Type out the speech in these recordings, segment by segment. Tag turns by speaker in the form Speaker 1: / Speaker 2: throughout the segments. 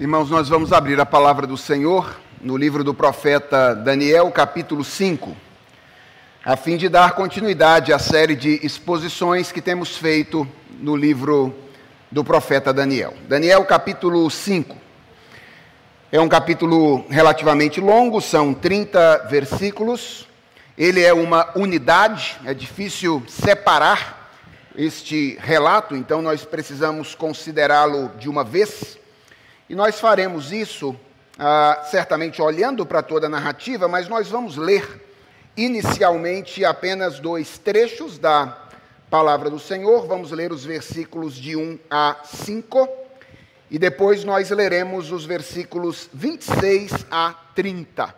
Speaker 1: Irmãos, nós vamos abrir a palavra do Senhor no livro do profeta Daniel, capítulo 5, a fim de dar continuidade à série de exposições que temos feito no livro do profeta Daniel. Daniel, capítulo 5. É um capítulo relativamente longo, são 30 versículos. Ele é uma unidade, é difícil separar este relato, então nós precisamos considerá-lo de uma vez. E nós faremos isso ah, certamente olhando para toda a narrativa, mas nós vamos ler inicialmente apenas dois trechos da palavra do Senhor. Vamos ler os versículos de 1 a 5 e depois nós leremos os versículos 26 a 30.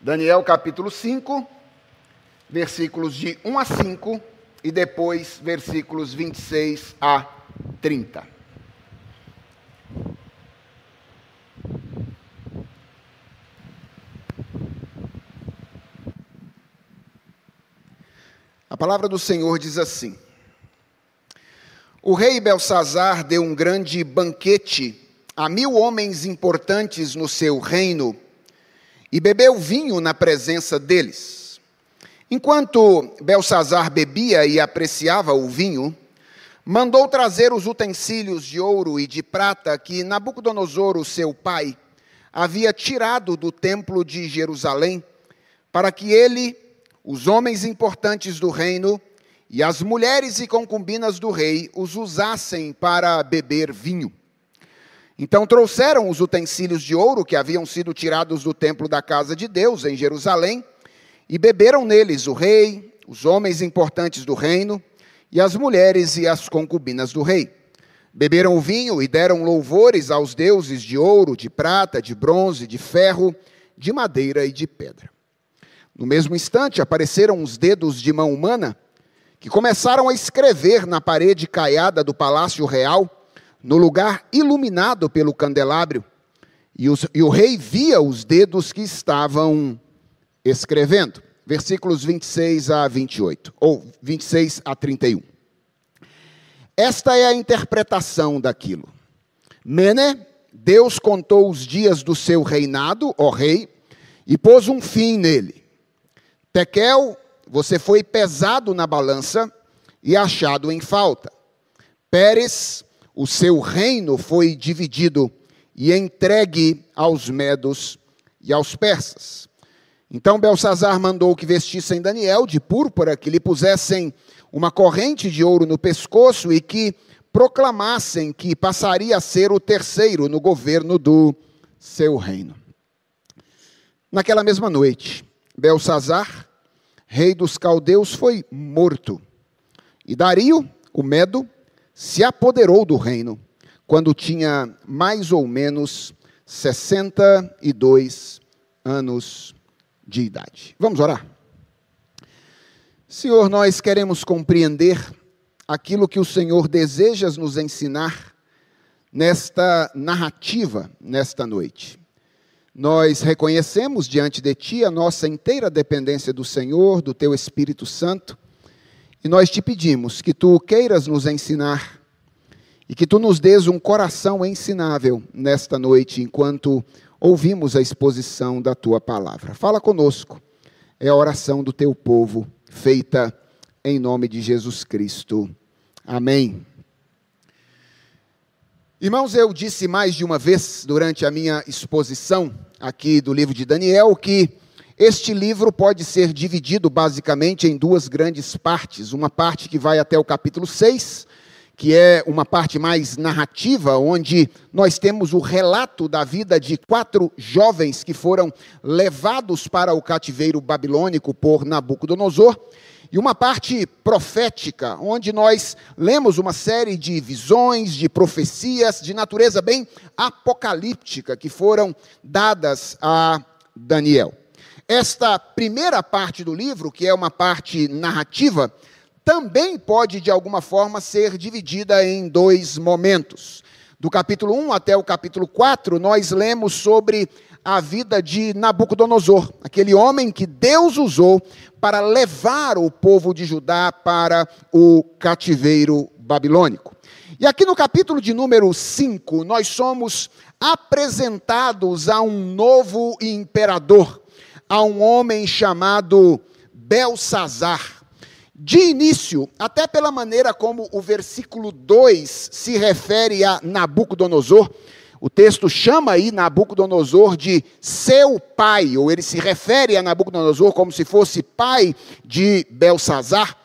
Speaker 1: Daniel capítulo 5, versículos de 1 a 5 e depois versículos 26 a 30. A palavra do Senhor diz assim: O rei Belsazar deu um grande banquete a mil homens importantes no seu reino e bebeu vinho na presença deles. Enquanto Belsazar bebia e apreciava o vinho, mandou trazer os utensílios de ouro e de prata que Nabucodonosor, seu pai, havia tirado do templo de Jerusalém, para que ele os homens importantes do reino e as mulheres e concubinas do rei os usassem para beber vinho. Então trouxeram os utensílios de ouro que haviam sido tirados do templo da casa de Deus em Jerusalém e beberam neles o rei, os homens importantes do reino e as mulheres e as concubinas do rei. Beberam o vinho e deram louvores aos deuses de ouro, de prata, de bronze, de ferro, de madeira e de pedra. No mesmo instante, apareceram os dedos de mão humana que começaram a escrever na parede caiada do palácio real, no lugar iluminado pelo candelabro. E, os, e o rei via os dedos que estavam escrevendo. Versículos 26 a 28, ou 26 a 31. Esta é a interpretação daquilo. Mene, Deus contou os dias do seu reinado, ó rei, e pôs um fim nele Tekel, você foi pesado na balança e achado em falta. Pérez, o seu reino foi dividido e entregue aos medos e aos persas. Então Belsazar mandou que vestissem Daniel de púrpura, que lhe pusessem uma corrente de ouro no pescoço e que proclamassem que passaria a ser o terceiro no governo do seu reino. Naquela mesma noite, Belsazar, rei dos caldeus, foi morto. E Dario, o Medo, se apoderou do reino quando tinha mais ou menos 62 anos de idade. Vamos orar? Senhor, nós queremos compreender aquilo que o Senhor deseja nos ensinar nesta narrativa, nesta noite. Nós reconhecemos diante de Ti a nossa inteira dependência do Senhor, do Teu Espírito Santo, e nós te pedimos que Tu queiras nos ensinar e que Tu nos dês um coração ensinável nesta noite, enquanto ouvimos a exposição da Tua palavra. Fala conosco, é a oração do Teu povo, feita em nome de Jesus Cristo. Amém. Irmãos, eu disse mais de uma vez durante a minha exposição aqui do livro de Daniel que este livro pode ser dividido basicamente em duas grandes partes. Uma parte que vai até o capítulo 6, que é uma parte mais narrativa, onde nós temos o relato da vida de quatro jovens que foram levados para o cativeiro babilônico por Nabucodonosor e uma parte profética, onde nós lemos uma série de visões, de profecias de natureza bem apocalíptica que foram dadas a Daniel. Esta primeira parte do livro, que é uma parte narrativa, também pode de alguma forma ser dividida em dois momentos. Do capítulo 1 até o capítulo 4, nós lemos sobre a vida de Nabucodonosor, aquele homem que Deus usou para levar o povo de Judá para o cativeiro babilônico. E aqui no capítulo de número 5, nós somos apresentados a um novo imperador, a um homem chamado Belsazar. De início, até pela maneira como o versículo 2 se refere a Nabucodonosor, o texto chama aí Nabucodonosor de seu pai, ou ele se refere a Nabucodonosor como se fosse pai de Belsazar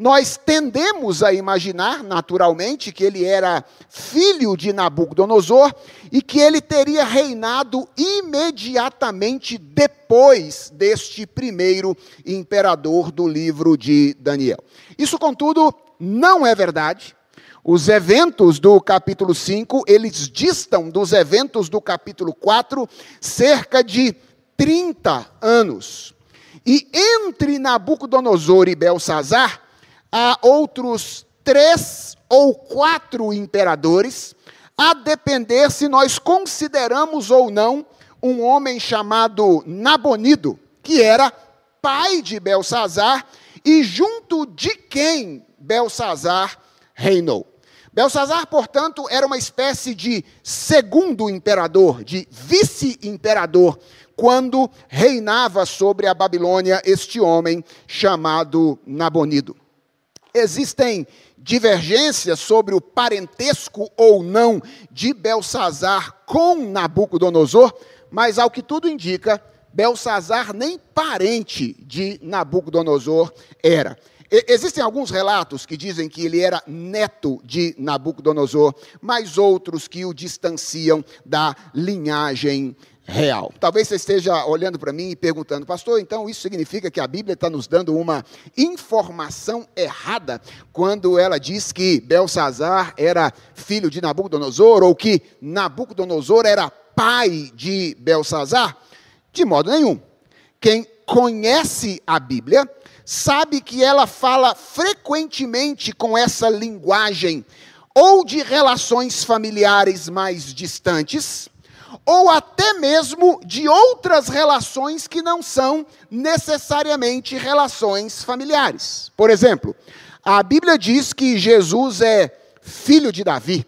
Speaker 1: nós tendemos a imaginar, naturalmente, que ele era filho de Nabucodonosor e que ele teria reinado imediatamente depois deste primeiro imperador do livro de Daniel. Isso, contudo, não é verdade. Os eventos do capítulo 5, eles distam dos eventos do capítulo 4 cerca de 30 anos. E entre Nabucodonosor e Belsazar, há outros três ou quatro imperadores, a depender se nós consideramos ou não um homem chamado Nabonido, que era pai de Belsazar e junto de quem Belsazar reinou. Belsazar, portanto, era uma espécie de segundo imperador, de vice-imperador, quando reinava sobre a Babilônia este homem chamado Nabonido. Existem divergências sobre o parentesco ou não de Belsazar com Nabucodonosor, mas ao que tudo indica, Belsazar nem parente de Nabucodonosor era. Existem alguns relatos que dizem que ele era neto de Nabucodonosor, mas outros que o distanciam da linhagem real. Talvez você esteja olhando para mim e perguntando, pastor, então isso significa que a Bíblia está nos dando uma informação errada quando ela diz que Belsazar era filho de Nabucodonosor ou que Nabucodonosor era pai de Belsazar? De modo nenhum. Quem conhece a Bíblia sabe que ela fala frequentemente com essa linguagem ou de relações familiares mais distantes, ou até mesmo de outras relações que não são necessariamente relações familiares. Por exemplo, a Bíblia diz que Jesus é filho de Davi.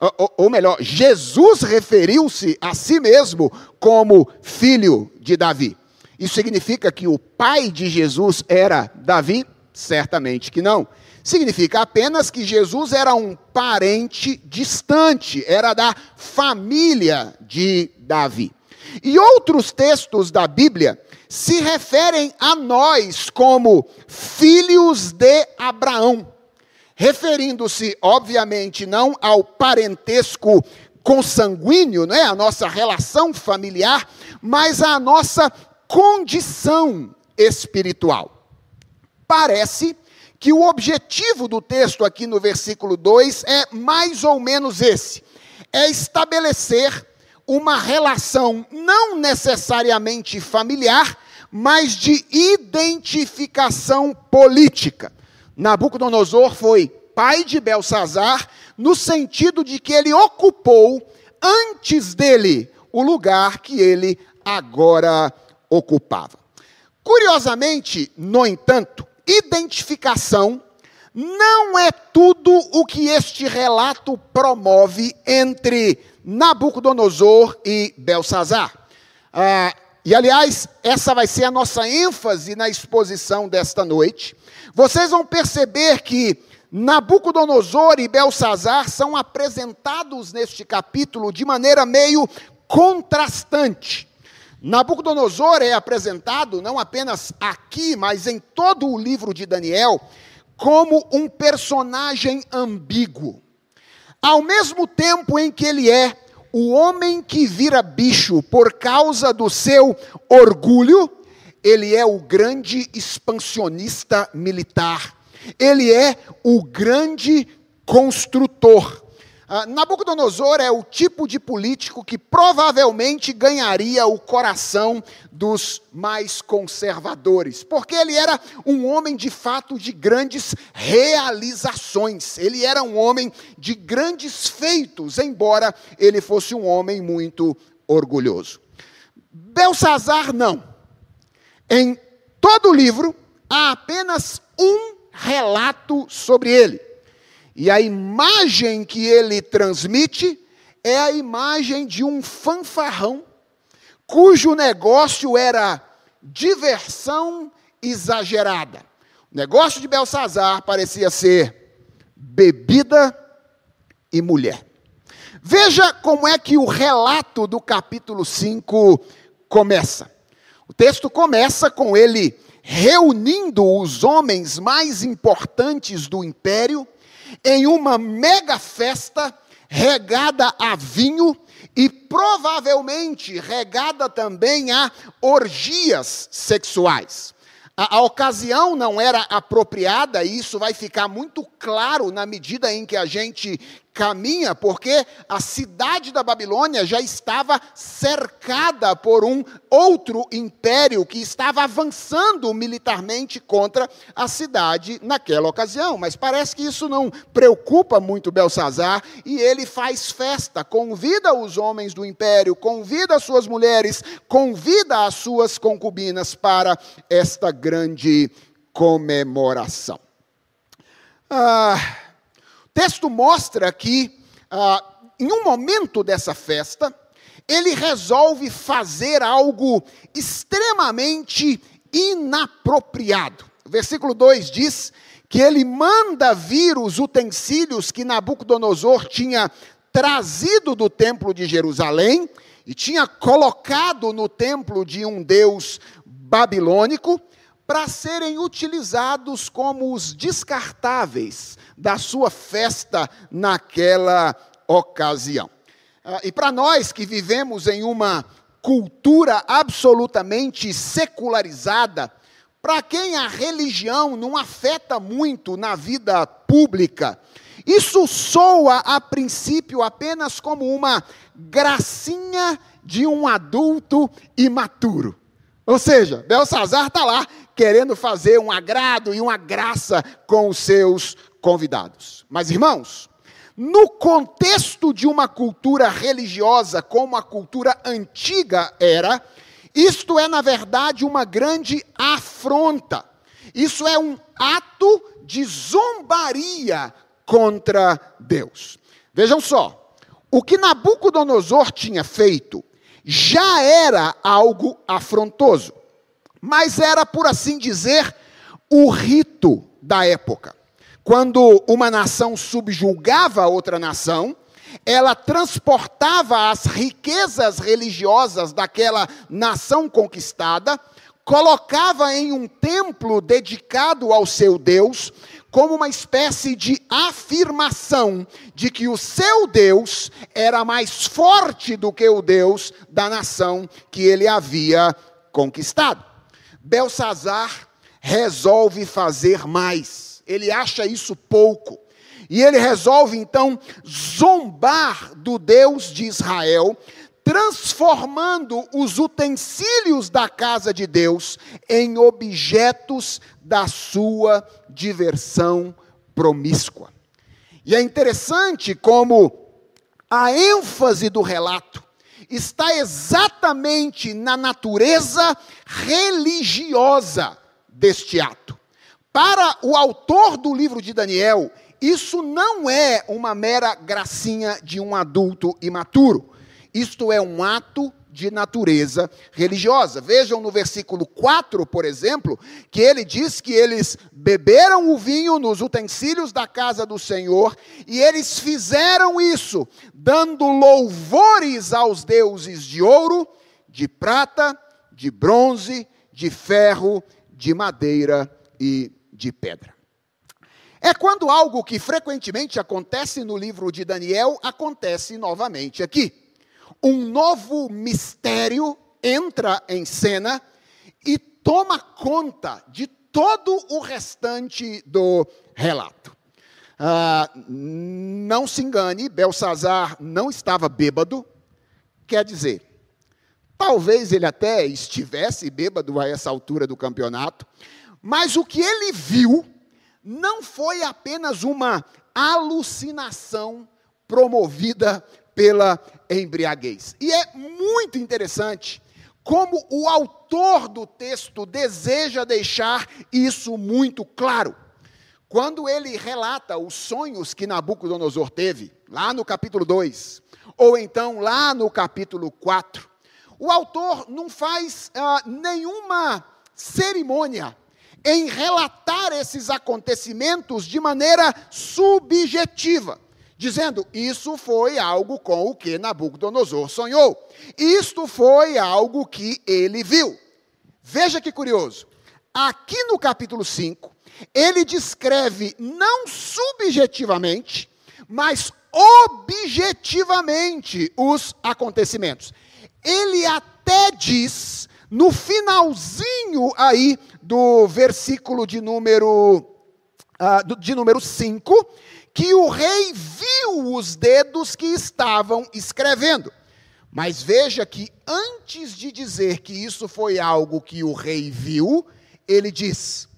Speaker 1: Ou, ou melhor, Jesus referiu-se a si mesmo como filho de Davi. Isso significa que o pai de Jesus era Davi? Certamente que não. Significa apenas que Jesus era um parente distante, era da família de Davi. E outros textos da Bíblia se referem a nós como filhos de Abraão, referindo-se, obviamente, não ao parentesco consanguíneo, não é? a nossa relação familiar, mas à nossa condição espiritual. Parece que o objetivo do texto aqui no versículo 2 é mais ou menos esse: é estabelecer uma relação não necessariamente familiar, mas de identificação política. Nabucodonosor foi pai de Belsazar, no sentido de que ele ocupou antes dele o lugar que ele agora ocupava. Curiosamente, no entanto, identificação não é tudo o que este relato promove entre Nabucodonosor e Belsazar. Ah, e, aliás, essa vai ser a nossa ênfase na exposição desta noite. Vocês vão perceber que Nabucodonosor e Belsazar são apresentados neste capítulo de maneira meio contrastante. Nabucodonosor é apresentado não apenas aqui, mas em todo o livro de Daniel, como um personagem ambíguo. Ao mesmo tempo em que ele é o homem que vira bicho por causa do seu orgulho, ele é o grande expansionista militar. Ele é o grande construtor. Ah, Nabucodonosor é o tipo de político que provavelmente ganharia o coração dos mais conservadores, porque ele era um homem de fato de grandes realizações, ele era um homem de grandes feitos, embora ele fosse um homem muito orgulhoso. Belsazar não. Em todo o livro há apenas um relato sobre ele. E a imagem que ele transmite é a imagem de um fanfarrão, cujo negócio era diversão exagerada. O negócio de Belsazar parecia ser bebida e mulher. Veja como é que o relato do capítulo 5 começa. O texto começa com ele reunindo os homens mais importantes do império em uma mega festa regada a vinho e provavelmente regada também a orgias sexuais. A, a, ocasião não era apropriada, e isso vai ficar muito claro na medida em que a gente caminha, porque a cidade da Babilônia já estava cercada por um outro império que estava avançando militarmente contra a cidade naquela ocasião. Mas parece que isso não preocupa muito Belsazar e ele faz festa, convida os homens do império, convida as suas mulheres, convida as suas concubinas para esta grande comemoração. Ah, texto mostra que, ah, em um momento dessa festa, ele resolve fazer algo extremamente inapropriado. Versículo 2 diz que ele manda vir os utensílios que Nabucodonosor tinha trazido do templo de Jerusalém e tinha colocado no templo de um deus babilônico para serem utilizados como os descartáveis da sua festa naquela ocasião. Ah, e para nós que vivemos em uma cultura absolutamente secularizada, para quem a religião não afeta muito na vida pública, isso soa a princípio apenas como uma gracinha de um adulto imaturo. Ou seja, Belsazar está lá querendo fazer um agrado e uma graça com os seus convidados. Mas, irmãos, no contexto de uma cultura religiosa como a cultura antiga era, isto é, na verdade, uma grande afronta. Isso é um ato de zombaria contra Deus. Vejam só, o que Nabucodonosor tinha feito já era algo afrontoso mas era, por assim dizer, o rito da época. Quando uma nação subjulgava outra nação, ela transportava as riquezas religiosas daquela nação conquistada, colocava em um templo dedicado ao seu Deus, como uma espécie de afirmação de que o seu Deus era mais forte do que o Deus da nação que ele havia conquistado. Belsazar resolve fazer mais. Ele acha isso pouco. E ele resolve então zombar do Deus de Israel, transformando os utensílios da casa de Deus em objetos da sua diversão promíscua. E é interessante como a ênfase do relato está exatamente na natureza religiosa deste ato. Para o autor do livro de Daniel, isso não é uma mera gracinha de um adulto imaturo. Isto é um ato de natureza religiosa. Vejam no versículo 4, por exemplo, que ele diz que eles beberam o vinho nos utensílios da casa do Senhor e eles fizeram isso, dando louvores aos deuses de ouro, de prata, de bronze, de ferro, de madeira e de pedra. É quando algo que frequentemente acontece no livro de Daniel acontece novamente aqui um novo mistério entra em cena e toma conta de todo o restante do relato. Ah, não se engane, Belsazar não estava bêbado, quer dizer, talvez ele até estivesse bêbado a essa altura do campeonato, mas o que ele viu não foi apenas uma alucinação promovida pela embriaguez. E é muito interessante como o autor do texto deseja deixar isso muito claro. quando ele relata os sonhos que Nabucodonosor teve, lá no capítulo 2, ou então lá no capítulo 4, o autor não faz ah, nenhuma cerimônia em relatar esses acontecimentos de maneira subjetiva, dizendo: Isso foi algo com o que Nabucodonosor sonhou, isto foi algo que ele viu. Veja que curioso, aqui no capítulo 5, ele descreve não subjetivamente, mas objetivamente os acontecimentos. Ele até diz no finalzinho aí do versículo de número, uh, de número 5, que o rei viu os dedos que estavam escrevendo. Mas veja que antes de dizer que isso foi algo que o rei viu, ele diz: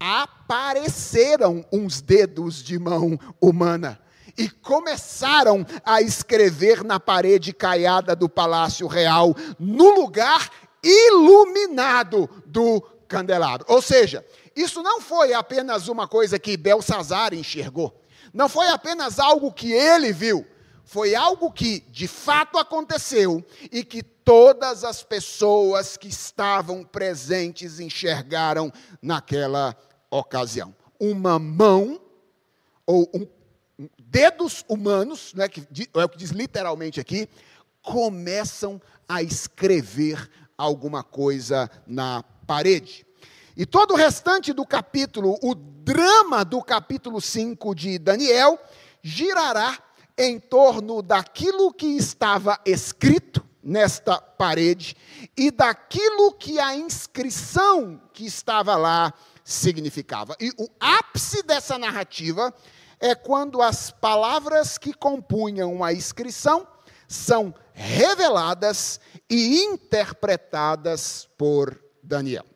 Speaker 1: apareceram uns dedos de mão humana e começaram a escrever na parede caiada do palácio real, no lugar iluminado do candelabro. Ou seja, isso não foi apenas uma coisa que Belsazar enxergou, não foi apenas algo que ele viu, foi algo que de fato aconteceu e que todas as pessoas que estavam presentes enxergaram naquela ocasião. Uma mão ou um, dedos humanos, né, que é o que diz literalmente aqui, começam a escrever alguma coisa na parede. E todo o restante do capítulo, o drama do capítulo 5 de Daniel, girará em torno daquilo que estava escrito nesta parede e daquilo que a inscrição que estava lá significava. E o ápice dessa narrativa é quando as palavras que compunham a inscrição são reveladas e interpretadas por Daniel.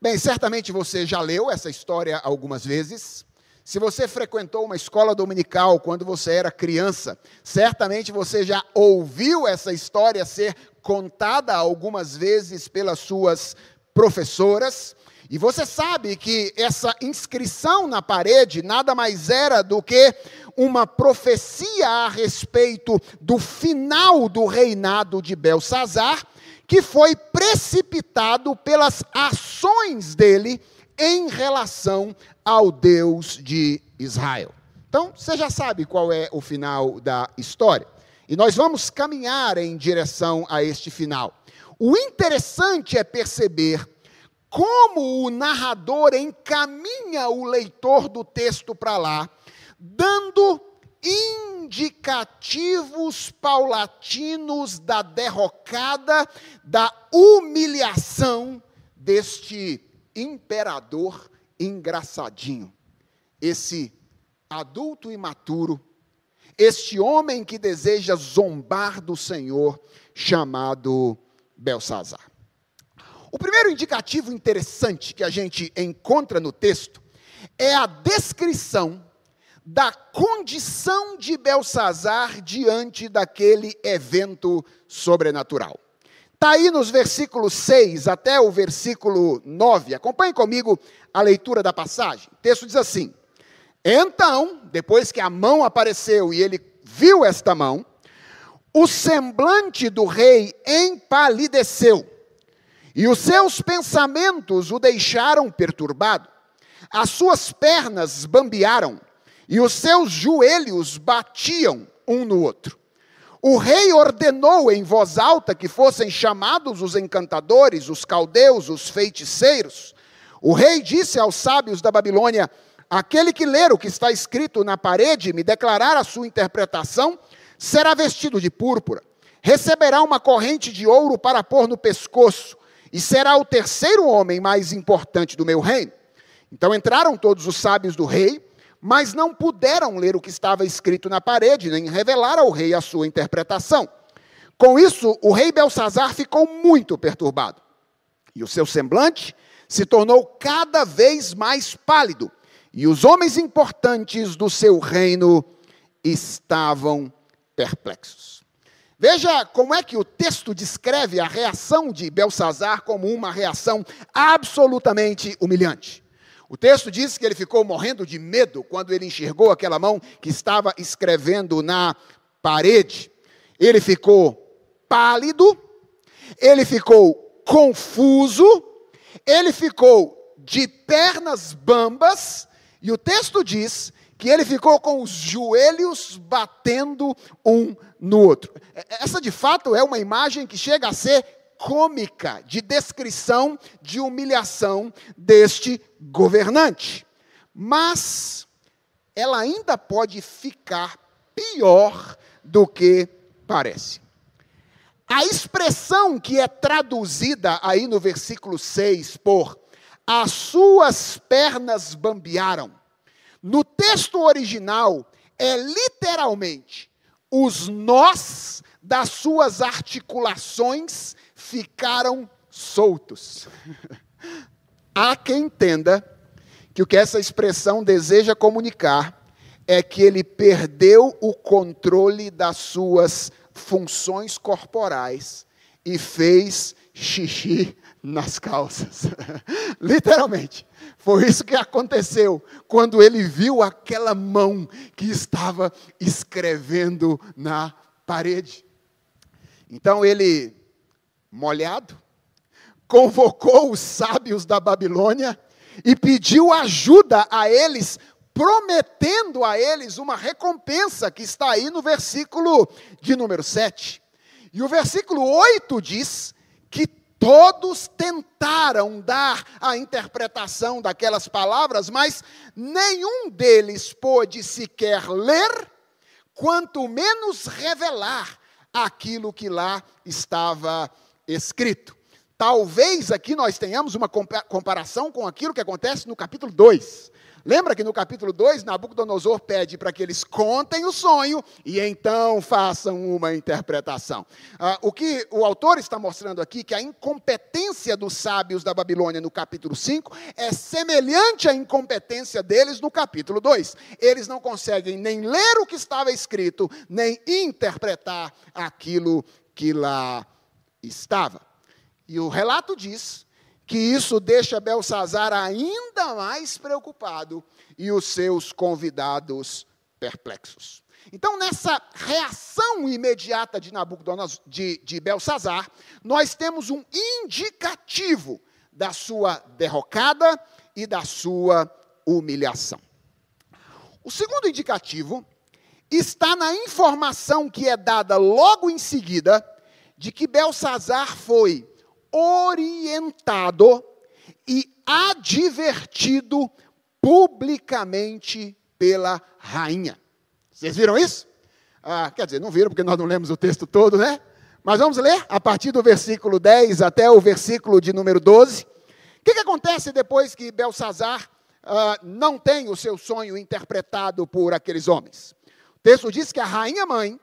Speaker 1: Bem, certamente você já leu essa história algumas vezes. Se você frequentou uma escola dominical quando você era criança, certamente você já ouviu essa história ser contada algumas vezes pelas suas professoras. E você sabe que essa inscrição na parede nada mais era do que uma profecia a respeito do final do reinado de Belsazar, que foi precipitado pelas ações dele em relação ao Deus de Israel. Então, você já sabe qual é o final da história. E nós vamos caminhar em direção a este final. O interessante é perceber como o narrador encaminha o leitor do texto para lá, dando indicativos paulatinos da derrocada, da humilhação deste imperador engraçadinho, esse adulto imaturo, este homem que deseja zombar do Senhor, chamado Belsazar. O primeiro indicativo interessante que a gente encontra no texto é a descrição da condição de Belsazar diante daquele evento sobrenatural. Está aí nos versículos 6 até o versículo 9. Acompanhe comigo a leitura da passagem. O texto diz assim: Então, depois que a mão apareceu e ele viu esta mão, o semblante do rei empalideceu e os seus pensamentos o deixaram perturbado. As suas pernas bambearam e os seus joelhos batiam um no outro. O rei ordenou em voz alta que fossem chamados os encantadores, os caldeus, os feiticeiros. O rei disse aos sábios da Babilônia: Aquele que ler o que está escrito na parede e me declarar a sua interpretação, será vestido de púrpura, receberá uma corrente de ouro para pôr no pescoço e será o terceiro homem mais importante do meu reino. Então entraram todos os sábios do rei, mas não puderam ler o que estava escrito na parede, nem revelar ao rei a sua interpretação. Com isso, o rei Belsazar ficou muito perturbado, e o seu semblante se tornou cada vez mais pálido, e os homens importantes do seu reino estavam perplexos. Veja como é que o texto descreve a reação de Belsazar como uma reação absolutamente humilhante. O texto diz que ele ficou morrendo de medo quando ele enxergou aquela mão que estava escrevendo na parede. Ele ficou pálido, ele ficou confuso, ele ficou de pernas bambas, e o texto diz que ele ficou com os joelhos batendo um no outro. Essa de fato é uma imagem que chega a ser cômica de descrição de humilhação deste governante. Mas ela ainda pode ficar pior do que parece. A expressão que é traduzida aí no versículo 6 por as suas pernas bambearam, no texto original é literalmente os nós das suas articulações ficaram soltos. Há quem entenda que o que essa expressão deseja comunicar é que ele perdeu o controle das suas funções corporais e fez xixi nas calças. Literalmente. Foi isso que aconteceu quando ele viu aquela mão que estava escrevendo na parede. Então ele molhado, convocou os sábios da Babilônia e pediu ajuda a eles, prometendo a eles uma recompensa, que está aí no versículo de número 7. E o versículo 8 diz que todos tentaram dar a interpretação daquelas palavras, mas nenhum deles pôde sequer ler, quanto menos revelar aquilo que lá estava escrito. Talvez aqui nós tenhamos uma comparação com aquilo que acontece no capítulo 2. Lembra que no capítulo 2, Nabucodonosor pede para que eles contem o sonho e então façam uma interpretação. Ah, o que o autor está mostrando aqui, que a incompetência dos sábios da Babilônia no capítulo 5 é semelhante à incompetência deles no capítulo 2. Eles não conseguem nem ler o que estava escrito, nem interpretar aquilo que lá estava. E o relato diz que isso deixa Belsazar ainda mais preocupado e os seus convidados perplexos. Então, nessa reação imediata de Nabucodonosor, de, de Belsazar, nós temos um indicativo da sua derrocada e da sua humilhação. O segundo indicativo está na informação que é dada logo em seguida de que Belsazar foi orientado e advertido publicamente pela rainha. Vocês viram isso? Ah, quer dizer, não viram porque nós não lemos o texto todo, né? Mas vamos ler a partir do versículo 10 até o versículo de número 12. O que, que acontece depois que Belsazar ah, não tem o seu sonho interpretado por aqueles homens? O texto diz que a rainha mãe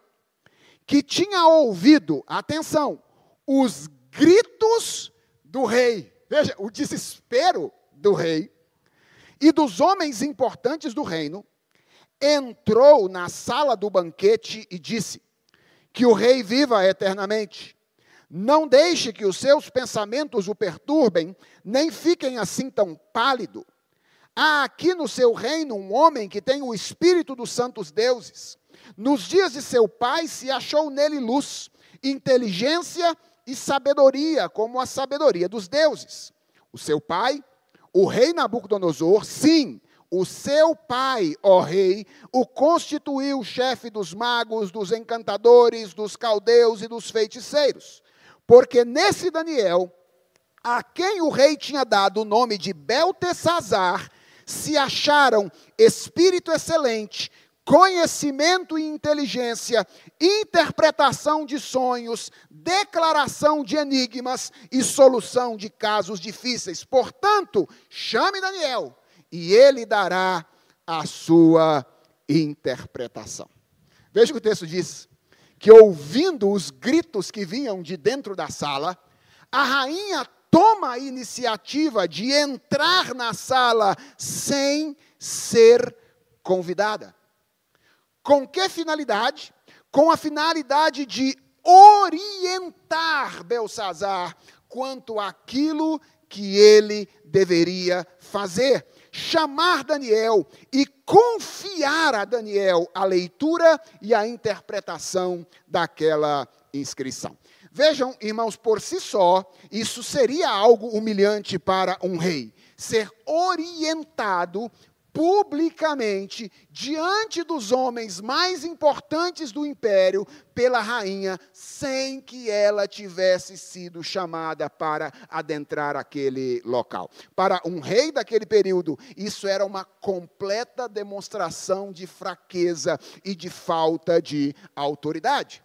Speaker 1: que tinha ouvido, atenção, os gritos do rei. Veja, o desespero do rei e dos homens importantes do reino, entrou na sala do banquete e disse: Que o rei viva eternamente. Não deixe que os seus pensamentos o perturbem, nem fiquem assim tão pálido. Há aqui no seu reino um homem que tem o espírito dos santos deuses nos dias de seu pai se achou nele luz, inteligência e sabedoria, como a sabedoria dos deuses. O seu pai, o rei Nabucodonosor, sim, o seu pai, ó rei, o constituiu chefe dos magos, dos encantadores, dos caldeus e dos feiticeiros. Porque nesse Daniel, a quem o rei tinha dado o nome de Beltesazar, se acharam espírito excelente, conhecimento e inteligência, interpretação de sonhos, declaração de enigmas e solução de casos difíceis. Portanto, chame Daniel e ele dará a sua interpretação. Veja o que o texto diz: que ouvindo os gritos que vinham de dentro da sala, a rainha toma a iniciativa de entrar na sala sem ser convidada. Com que finalidade? Com a finalidade de orientar Belsazar quanto àquilo que ele deveria fazer. chamar Daniel e confiar a Daniel a leitura e a interpretação daquela inscrição. Vejam, irmãos, por si só, isso seria algo humilhante para um rei. Ser orientado publicamente, diante dos homens mais importantes do império, pela rainha, sem que ela tivesse sido chamada para adentrar aquele local. Para um rei daquele período, isso era uma completa demonstração de fraqueza e de falta de autoridade.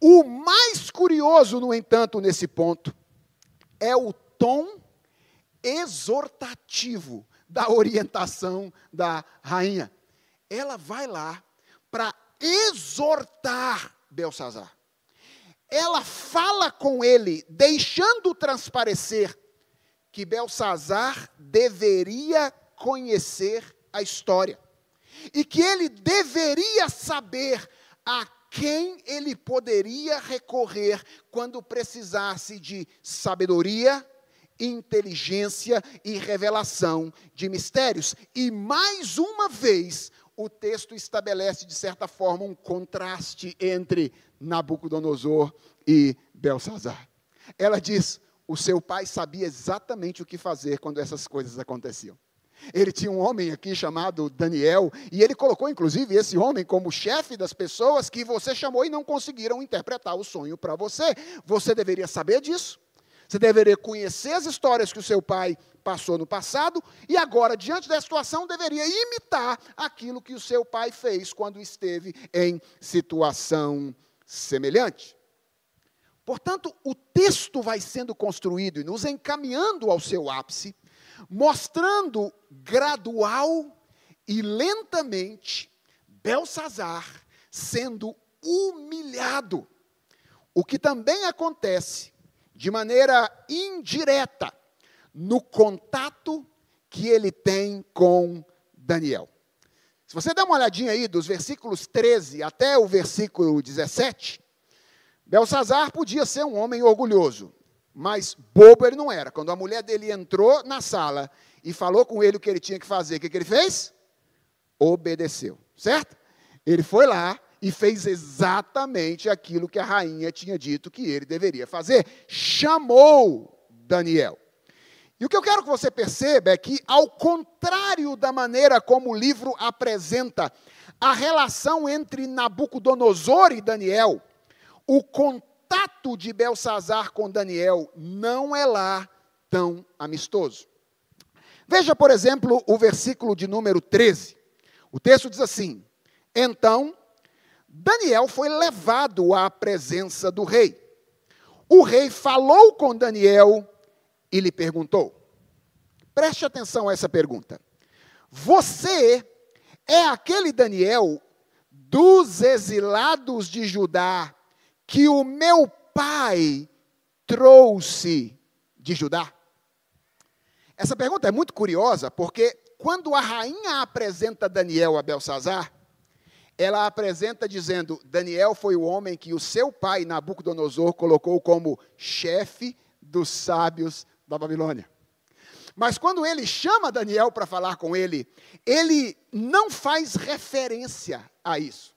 Speaker 1: O mais curioso, no entanto, nesse ponto, é o tom exortativo da orientação da rainha. Ela vai lá para exortar Belsazar. Ela fala com ele, deixando transparecer que Belsazar deveria conhecer a história e que ele deveria saber a quem ele poderia recorrer quando precisasse de sabedoria, inteligência e revelação de mistérios. E mais uma vez, o texto estabelece, de certa forma, um contraste entre Nabucodonosor e Belsazar. Ela diz: o seu pai sabia exatamente o que fazer quando essas coisas aconteciam. Ele tinha um homem aqui chamado Daniel, e ele colocou inclusive esse homem como chefe das pessoas que você chamou e não conseguiram interpretar o sonho para você. Você deveria saber disso. Você deveria conhecer as histórias que o seu pai passou no passado e agora, diante da situação, deveria imitar aquilo que o seu pai fez quando esteve em situação semelhante. Portanto, o texto vai sendo construído e nos encaminhando ao seu ápice, mostrando gradual e lentamente Belsazar sendo humilhado. O que também acontece de maneira indireta no contato que ele tem com Daniel. Se você der uma olhadinha aí dos versículos 13 até o versículo 17, Belsazar podia ser um homem orgulhoso, mas bobo ele não era. Quando a mulher dele entrou na sala e falou com ele o que ele tinha que fazer, o que, que ele fez? Obedeceu, certo? Ele foi lá, e fez exatamente aquilo que a rainha tinha dito que ele deveria fazer. Chamou Daniel. E o que eu quero que você perceba é que, ao contrário da maneira como o livro apresenta a relação entre Nabucodonosor e Daniel, o contato de Belsazar com Daniel não é lá tão amistoso. Veja, por exemplo, o versículo de número 13. O texto diz assim: Então Daniel foi levado à presença do rei. O rei falou com Daniel e lhe perguntou: preste atenção a essa pergunta. Você é aquele Daniel dos exilados de Judá que o meu pai trouxe de Judá? Essa pergunta é muito curiosa, porque quando a rainha apresenta Daniel a Belsazar, ela apresenta dizendo: Daniel foi o homem que o seu pai, Nabucodonosor, colocou como chefe dos sábios da Babilônia. Mas quando ele chama Daniel para falar com ele, ele não faz referência a isso.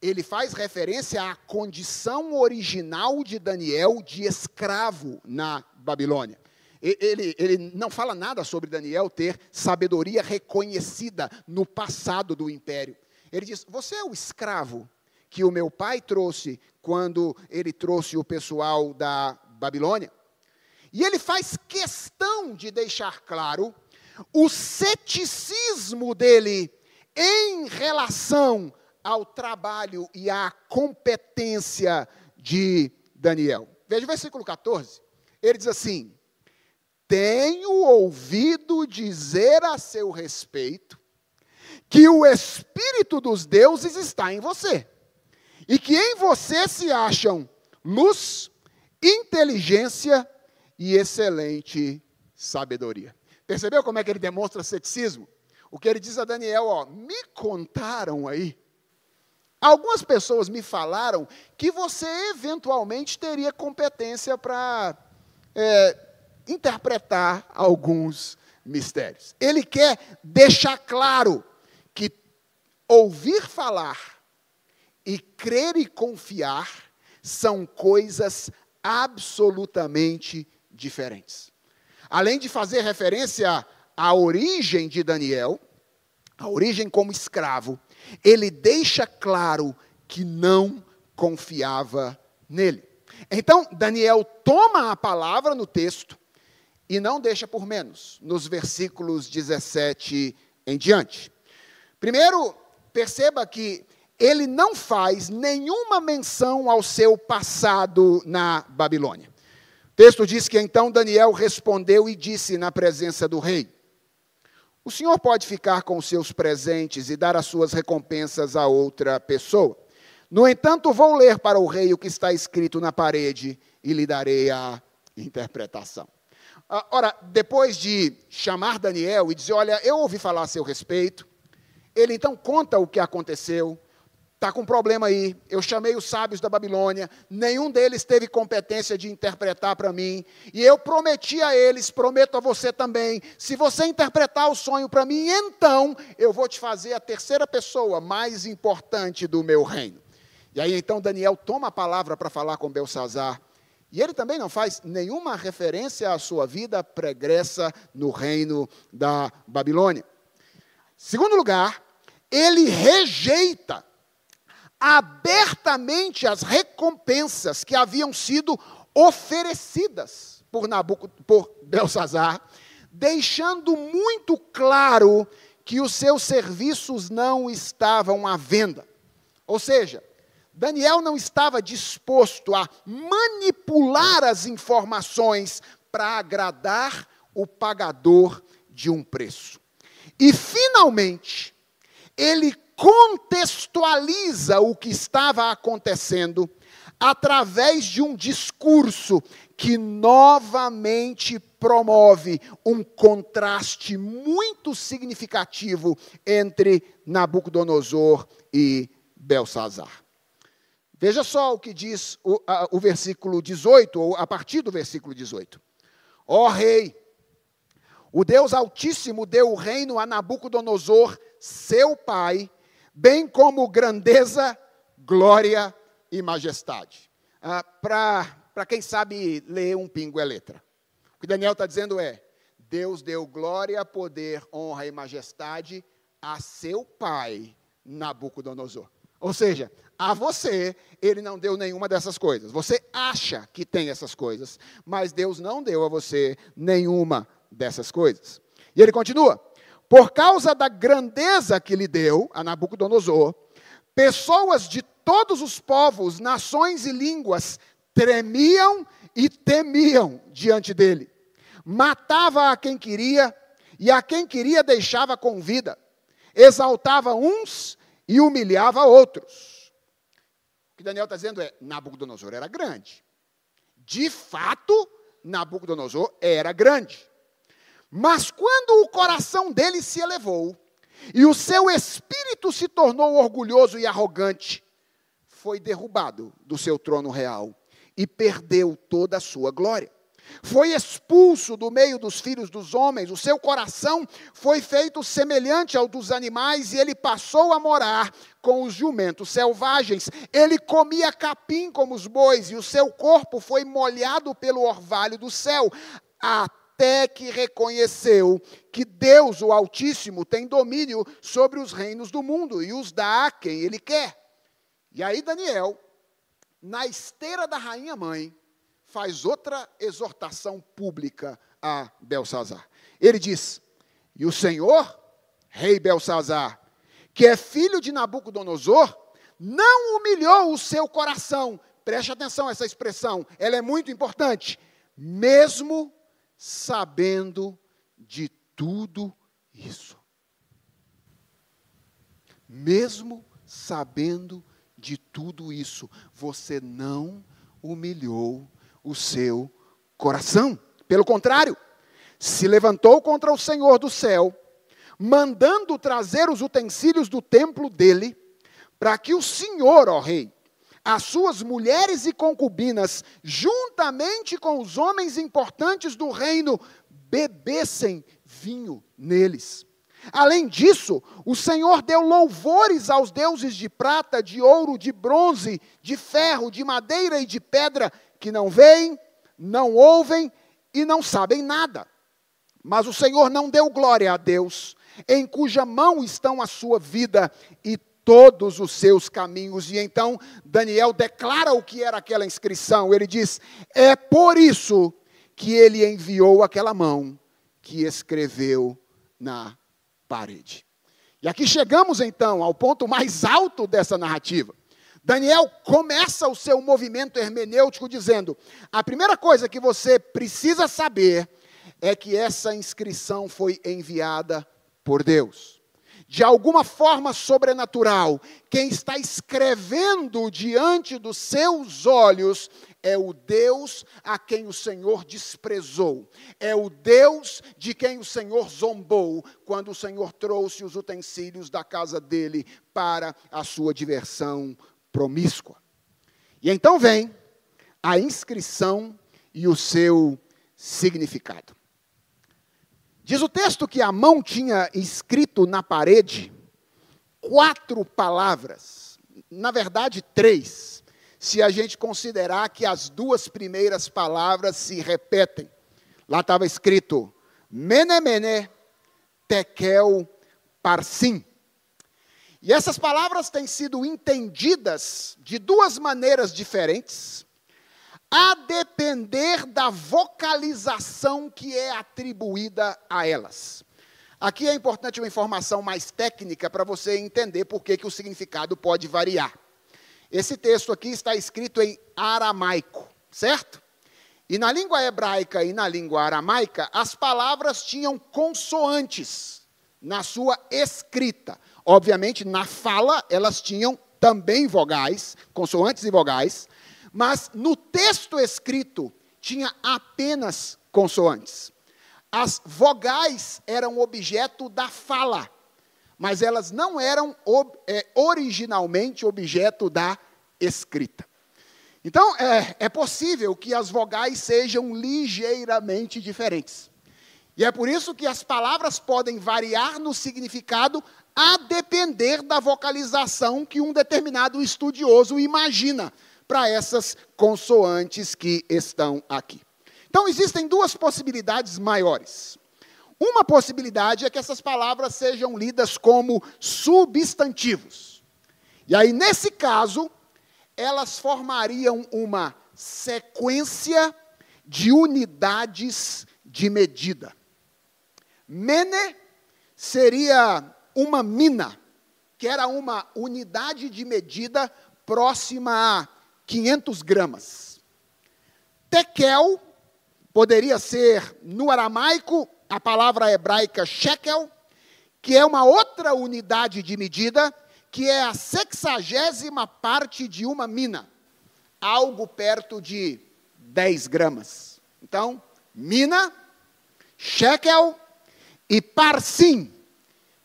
Speaker 1: Ele faz referência à condição original de Daniel de escravo na Babilônia. Ele, ele, não fala nada sobre Daniel ter sabedoria reconhecida no passado do império. Ele diz: Você é o escravo que o meu pai trouxe quando ele trouxe o pessoal da Babilônia. E ele faz questão de deixar claro o ceticismo dele em relação ao trabalho e à competência de Daniel. Veja o versículo 14. Ele diz assim: Tenho ouvido dizer a seu respeito que o Espírito dos deuses está em você. E que em você se acham luz, inteligência e excelente sabedoria. Percebeu como é que ele demonstra ceticismo? O que ele diz a Daniel, ó, me contaram aí. Algumas pessoas me falaram que você eventualmente teria competência para é, interpretar alguns mistérios. Ele quer deixar claro ouvir falar e crer e confiar são coisas absolutamente diferentes. Além de fazer referência à origem de Daniel, a origem como escravo, ele deixa claro que não confiava nele. Então, Daniel toma a palavra no texto e não deixa por menos, nos versículos 17 em diante. Primeiro, perceba que ele não faz nenhuma menção ao seu passado na Babilônia. O texto diz que então Daniel respondeu e disse na presença do rei: O senhor pode ficar com os seus presentes e dar as suas recompensas a outra pessoa. No entanto, vou ler para o rei o que está escrito na parede e lhe darei a interpretação. Ah, ora, depois de chamar Daniel e dizer: Olha, eu ouvi falar a seu respeito, ele então conta o que aconteceu. Está com um problema aí. Eu chamei os sábios da Babilônia, nenhum deles teve competência de interpretar para mim. E eu prometi a eles, prometo a você também: se você interpretar o sonho para mim, então eu vou te fazer a terceira pessoa mais importante do meu reino. E aí então Daniel toma a palavra para falar com Belsazar. E ele também não faz nenhuma referência à sua vida pregressa no reino da Babilônia. Segundo lugar, ele rejeita abertamente as recompensas que haviam sido oferecidas por, por Belsazar, deixando muito claro que os seus serviços não estavam à venda. Ou seja, Daniel não estava disposto a manipular as informações para agradar o pagador de um preço. E, finalmente, ele contextualiza o que estava acontecendo através de um discurso que novamente promove um contraste muito significativo entre Nabucodonosor e Belsazar. Veja só o que diz o, a, o versículo 18, ou a partir do versículo 18. Ó rei, o Deus Altíssimo deu o reino a Nabucodonosor, seu pai, bem como grandeza, glória e majestade. Ah, Para quem sabe ler um pingo é letra. O que Daniel está dizendo é: Deus deu glória, poder, honra e majestade a seu pai, Nabucodonosor. Ou seja, a você, ele não deu nenhuma dessas coisas. Você acha que tem essas coisas, mas Deus não deu a você nenhuma dessas coisas. E ele continua: por causa da grandeza que lhe deu a Nabucodonosor, pessoas de todos os povos, nações e línguas tremiam e temiam diante dele. Matava a quem queria e a quem queria deixava com vida. Exaltava uns e humilhava outros que Daniel está dizendo é: Nabucodonosor era grande. De fato, Nabucodonosor era grande. Mas quando o coração dele se elevou e o seu espírito se tornou orgulhoso e arrogante, foi derrubado do seu trono real e perdeu toda a sua glória foi expulso do meio dos filhos dos homens, o seu coração foi feito semelhante ao dos animais e ele passou a morar com os jumentos selvagens. Ele comia capim como os bois e o seu corpo foi molhado pelo orvalho do céu, até que reconheceu que Deus, o Altíssimo, tem domínio sobre os reinos do mundo e os dá a quem ele quer. E aí Daniel, na esteira da rainha mãe, faz outra exortação pública a Belsazar. Ele diz: E o Senhor, rei Belsazar, que é filho de Nabucodonosor, não humilhou o seu coração. Preste atenção a essa expressão, ela é muito importante. Mesmo sabendo de tudo isso. Mesmo sabendo de tudo isso, você não humilhou o seu coração. Pelo contrário, se levantou contra o Senhor do céu, mandando trazer os utensílios do templo dele, para que o Senhor, ó rei, as suas mulheres e concubinas, juntamente com os homens importantes do reino, bebessem vinho neles. Além disso, o Senhor deu louvores aos deuses de prata, de ouro, de bronze, de ferro, de madeira e de pedra, que não veem, não ouvem e não sabem nada. Mas o Senhor não deu glória a Deus, em cuja mão estão a sua vida e todos os seus caminhos. E então Daniel declara o que era aquela inscrição. Ele diz: É por isso que ele enviou aquela mão que escreveu na parede. E aqui chegamos então ao ponto mais alto dessa narrativa. Daniel começa o seu movimento hermenêutico dizendo: a primeira coisa que você precisa saber é que essa inscrição foi enviada por Deus de alguma forma sobrenatural, quem está escrevendo diante dos seus olhos é o Deus a quem o Senhor desprezou, é o Deus de quem o Senhor zombou, quando o Senhor trouxe os utensílios da casa dele para a sua diversão promíscua. E então vem a inscrição e o seu significado. Diz o texto que a mão tinha escrito na parede quatro palavras, na verdade três, se a gente considerar que as duas primeiras palavras se repetem. Lá estava escrito Mene Mene Tekel Parsim. E essas palavras têm sido entendidas de duas maneiras diferentes a depender da vocalização que é atribuída a elas. Aqui é importante uma informação mais técnica para você entender por que, que o significado pode variar. Esse texto aqui está escrito em aramaico, certo? E na língua hebraica e na língua aramaica, as palavras tinham consoantes na sua escrita. Obviamente, na fala, elas tinham também vogais, consoantes e vogais, mas no texto escrito tinha apenas consoantes. As vogais eram objeto da fala, mas elas não eram é, originalmente objeto da escrita. Então, é, é possível que as vogais sejam ligeiramente diferentes. E é por isso que as palavras podem variar no significado a depender da vocalização que um determinado estudioso imagina para essas consoantes que estão aqui. Então, existem duas possibilidades maiores. Uma possibilidade é que essas palavras sejam lidas como substantivos. E aí, nesse caso, elas formariam uma sequência de unidades de medida. Mene seria uma mina, que era uma unidade de medida próxima a 500 gramas. Tekel poderia ser, no aramaico, a palavra hebraica shekel, que é uma outra unidade de medida, que é a sexagésima parte de uma mina, algo perto de 10 gramas. Então, mina, shekel e parsim,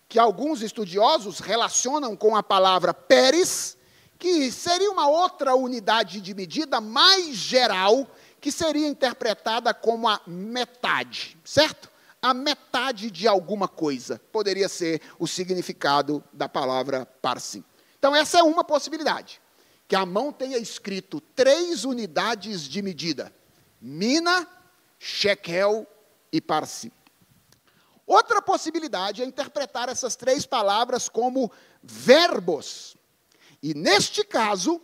Speaker 1: que alguns estudiosos relacionam com a palavra peres, que seria uma outra unidade de medida mais geral, que seria interpretada como a metade, certo? A metade de alguma coisa poderia ser o significado da palavra parsim. Então, essa é uma possibilidade. Que a mão tenha escrito três unidades de medida: mina, shekel e parsim. Outra possibilidade é interpretar essas três palavras como verbos e neste caso,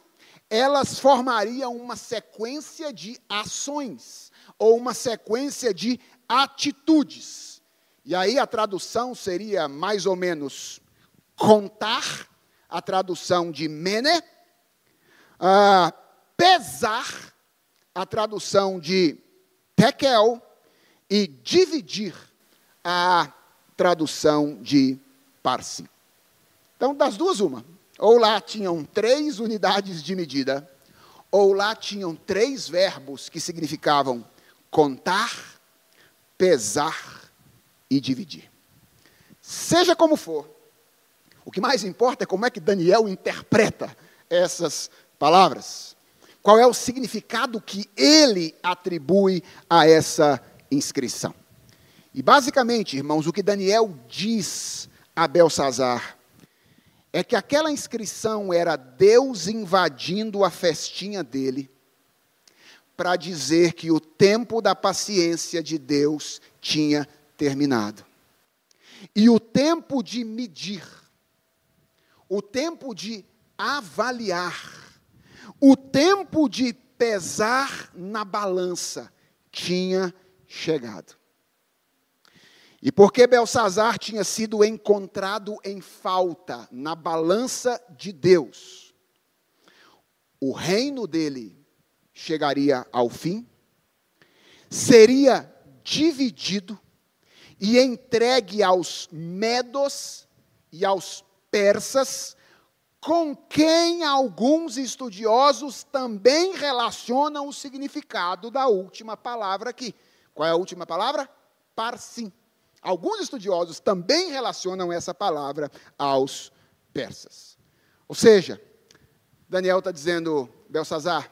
Speaker 1: elas formariam uma sequência de ações, ou uma sequência de atitudes. E aí a tradução seria mais ou menos contar, a tradução de mene, uh, pesar, a tradução de tekel, e dividir, a tradução de parsi. Então, das duas, uma. Ou lá tinham três unidades de medida, ou lá tinham três verbos que significavam contar, pesar e dividir. Seja como for, o que mais importa é como é que Daniel interpreta essas palavras. Qual é o significado que ele atribui a essa inscrição. E basicamente, irmãos, o que Daniel diz a Belsazar é que aquela inscrição era Deus invadindo a festinha dele para dizer que o tempo da paciência de Deus tinha terminado. E o tempo de medir, o tempo de avaliar, o tempo de pesar na balança tinha chegado. E porque Belsazar tinha sido encontrado em falta na balança de Deus, o reino dele chegaria ao fim, seria dividido e entregue aos medos e aos persas, com quem alguns estudiosos também relacionam o significado da última palavra aqui. Qual é a última palavra? Parsim. Alguns estudiosos também relacionam essa palavra aos persas. Ou seja, Daniel está dizendo, Belsazar,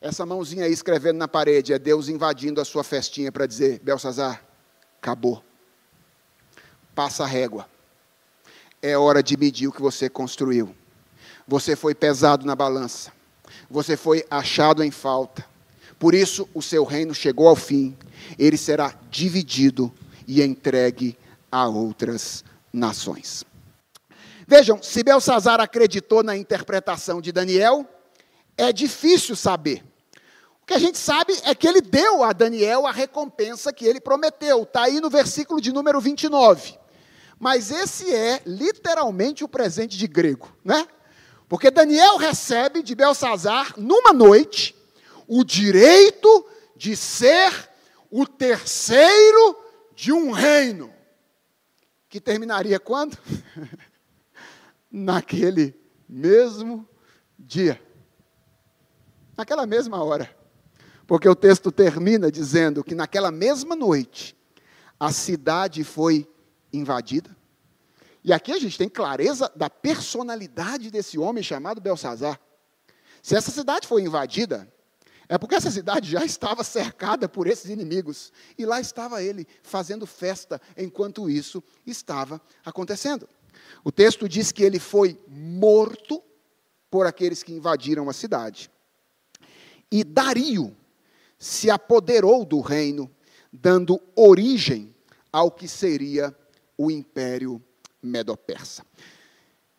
Speaker 1: essa mãozinha aí escrevendo na parede é Deus invadindo a sua festinha para dizer: Belsazar, acabou. Passa a régua. É hora de medir o que você construiu. Você foi pesado na balança. Você foi achado em falta. Por isso o seu reino chegou ao fim. Ele será dividido e entregue a outras nações. Vejam, se Belsazar acreditou na interpretação de Daniel, é difícil saber que a gente sabe é que ele deu a Daniel a recompensa que ele prometeu. Está aí no versículo de número 29. Mas esse é literalmente o presente de grego, né? Porque Daniel recebe de Belsazar, numa noite, o direito de ser o terceiro de um reino. Que terminaria quando? Naquele mesmo dia. Naquela mesma hora. Porque o texto termina dizendo que naquela mesma noite a cidade foi invadida. E aqui a gente tem clareza da personalidade desse homem chamado Belsazar. Se essa cidade foi invadida, é porque essa cidade já estava cercada por esses inimigos. E lá estava ele fazendo festa enquanto isso estava acontecendo. O texto diz que ele foi morto por aqueles que invadiram a cidade. E Dario, se apoderou do reino, dando origem ao que seria o Império Medo-Persa.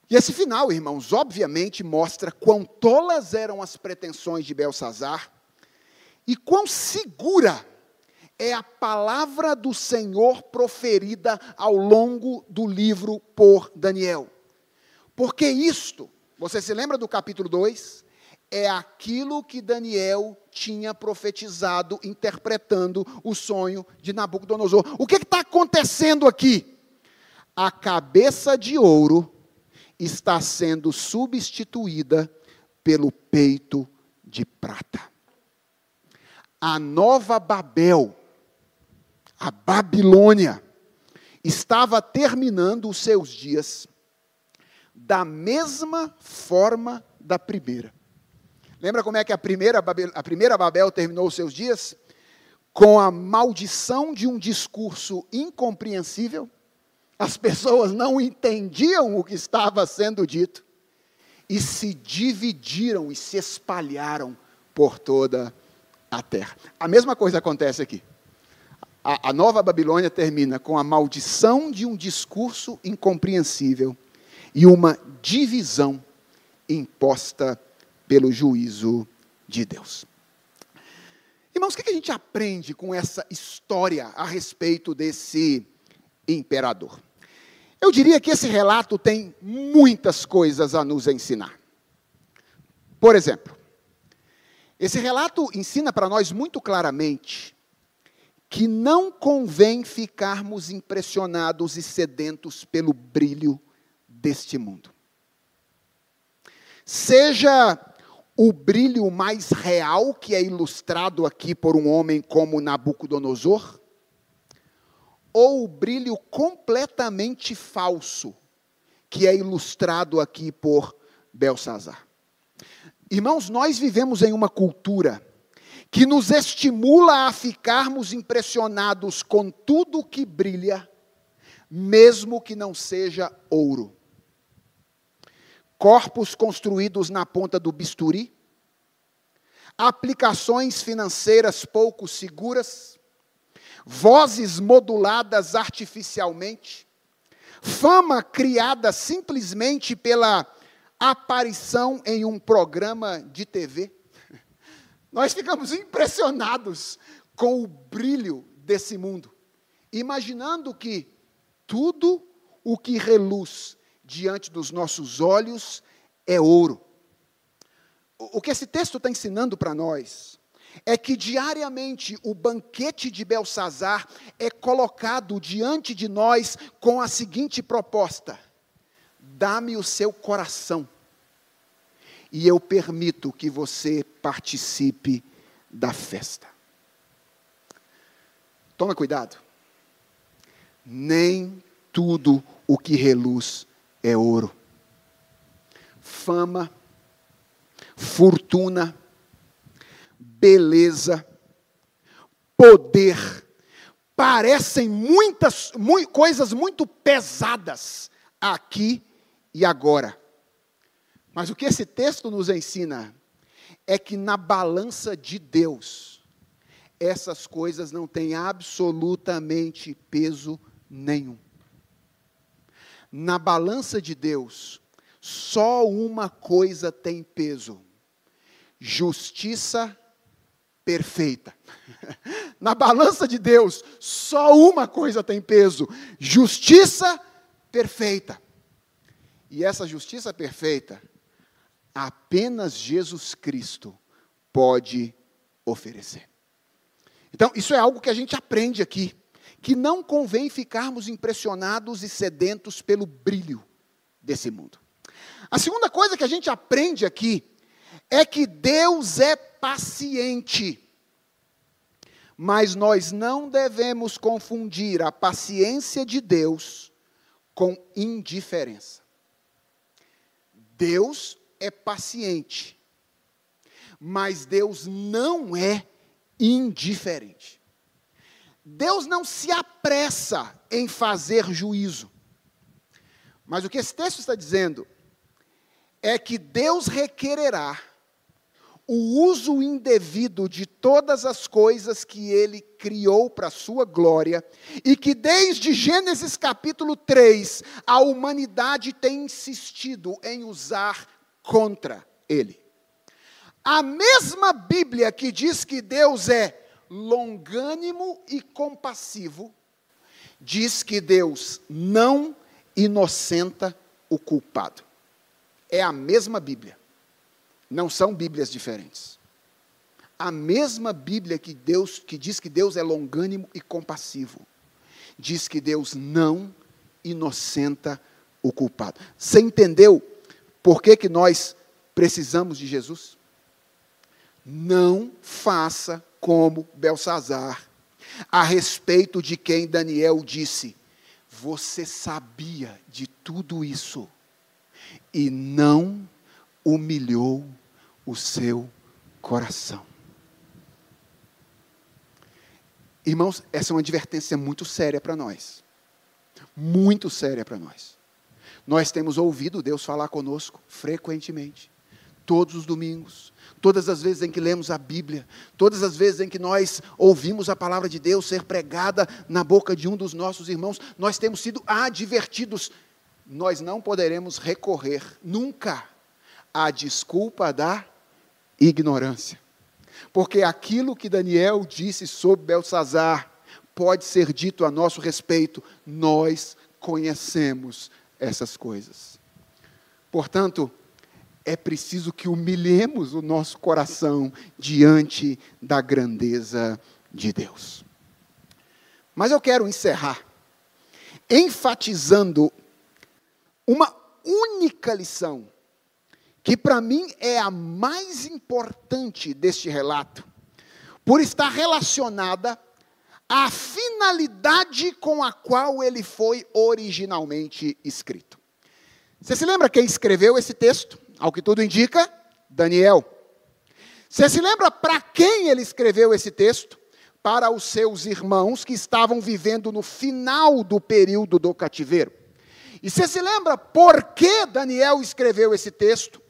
Speaker 1: E esse final, irmãos, obviamente mostra quão tolas eram as pretensões de Belsazar e quão segura é a palavra do Senhor proferida ao longo do livro por Daniel. Porque isto, você se lembra do capítulo 2? é aquilo que Daniel tinha profetizado, interpretando o sonho de Nabucodonosor. O que está acontecendo aqui? A cabeça de ouro está sendo substituída pelo peito de prata. A nova Babel, a Babilônia, estava terminando os seus dias da mesma forma da primeira. Lembra como é que a primeira Babel, a primeira Babel terminou os seus dias? Com a maldição de um discurso incompreensível. As pessoas não entendiam o que estava sendo dito e se dividiram e se espalharam por toda a terra. A mesma coisa acontece aqui. A, a, nova Babilônia termina com a maldição de um discurso incompreensível e uma divisão imposta pelo juízo de Deus. Irmãos, o que a gente aprende com essa história a respeito desse imperador? Eu diria que esse relato tem muitas coisas a nos ensinar. Por exemplo, esse relato ensina para nós muito claramente que não convém ficarmos impressionados e sedentos pelo brilho deste mundo. Seja o brilho mais real que é ilustrado aqui por um homem como Nabucodonosor? Ou o brilho completamente falso que é ilustrado aqui por Belsazar? Irmãos, nós vivemos em uma cultura que nos estimula a ficarmos impressionados com tudo que brilha, mesmo que não seja ouro. Corpos construídos na ponta do bisturi, aplicações financeiras pouco seguras, vozes moduladas artificialmente, fama criada simplesmente pela aparição em um programa de TV. Nós ficamos impressionados com o brilho desse mundo, imaginando que tudo o que reluz diante dos nossos olhos é ouro. O que esse texto está ensinando para nós é que diariamente o banquete de Belsazar é colocado diante de nós com a seguinte proposta: dá-me o seu coração e eu permito que você participe da festa. Toma cuidado. Nem tudo o que reluz é ouro. Fama, fortuna, beleza, poder, parecem muitas muito, coisas muito pesadas aqui e agora. Mas o que esse texto nos ensina é que na balança de Deus, essas coisas não têm absolutamente peso nenhum. Na balança de Deus, só uma coisa tem peso: justiça perfeita. Na balança de Deus, só uma coisa tem peso: justiça perfeita. E essa justiça perfeita apenas Jesus Cristo pode oferecer. Então, isso é algo que a gente aprende aqui, que não convém ficarmos impressionados e sedentos pelo brilho desse mundo. A segunda coisa que a gente aprende aqui é que Deus é paciente. Mas nós não devemos confundir a paciência de Deus com indiferença. Deus é paciente, mas Deus não é indiferente. Deus não se apressa em fazer juízo. Mas o que esse texto está dizendo é que Deus requererá o uso indevido de todas as coisas que ele criou para sua glória, e que desde Gênesis capítulo 3, a humanidade tem insistido em usar contra ele. A mesma Bíblia que diz que Deus é longânimo e compassivo, diz que Deus não inocenta o culpado. É a mesma Bíblia. Não são Bíblias diferentes. A mesma Bíblia que Deus que diz que Deus é longânimo e compassivo, diz que Deus não inocenta o culpado. Você entendeu por que, que nós precisamos de Jesus? Não faça como Belsazar, a respeito de quem Daniel disse: Você sabia de tudo isso e não humilhou o seu coração. Irmãos, essa é uma advertência muito séria para nós. Muito séria para nós. Nós temos ouvido Deus falar conosco frequentemente, todos os domingos, todas as vezes em que lemos a Bíblia, todas as vezes em que nós ouvimos a palavra de Deus ser pregada na boca de um dos nossos irmãos, nós temos sido advertidos. Nós não poderemos recorrer nunca à desculpa da ignorância. Porque aquilo que Daniel disse sobre Belsazar pode ser dito a nosso respeito, nós conhecemos essas coisas. Portanto, é preciso que humilhemos o nosso coração diante da grandeza de Deus. Mas eu quero encerrar enfatizando uma única lição, que para mim é a mais importante deste relato, por estar relacionada a finalidade com a qual ele foi originalmente escrito. Você se lembra quem escreveu esse texto? Ao que tudo indica, Daniel. Você se lembra para quem ele escreveu esse texto? Para os seus irmãos que estavam vivendo no final do período do cativeiro. E você se lembra por que Daniel escreveu esse texto?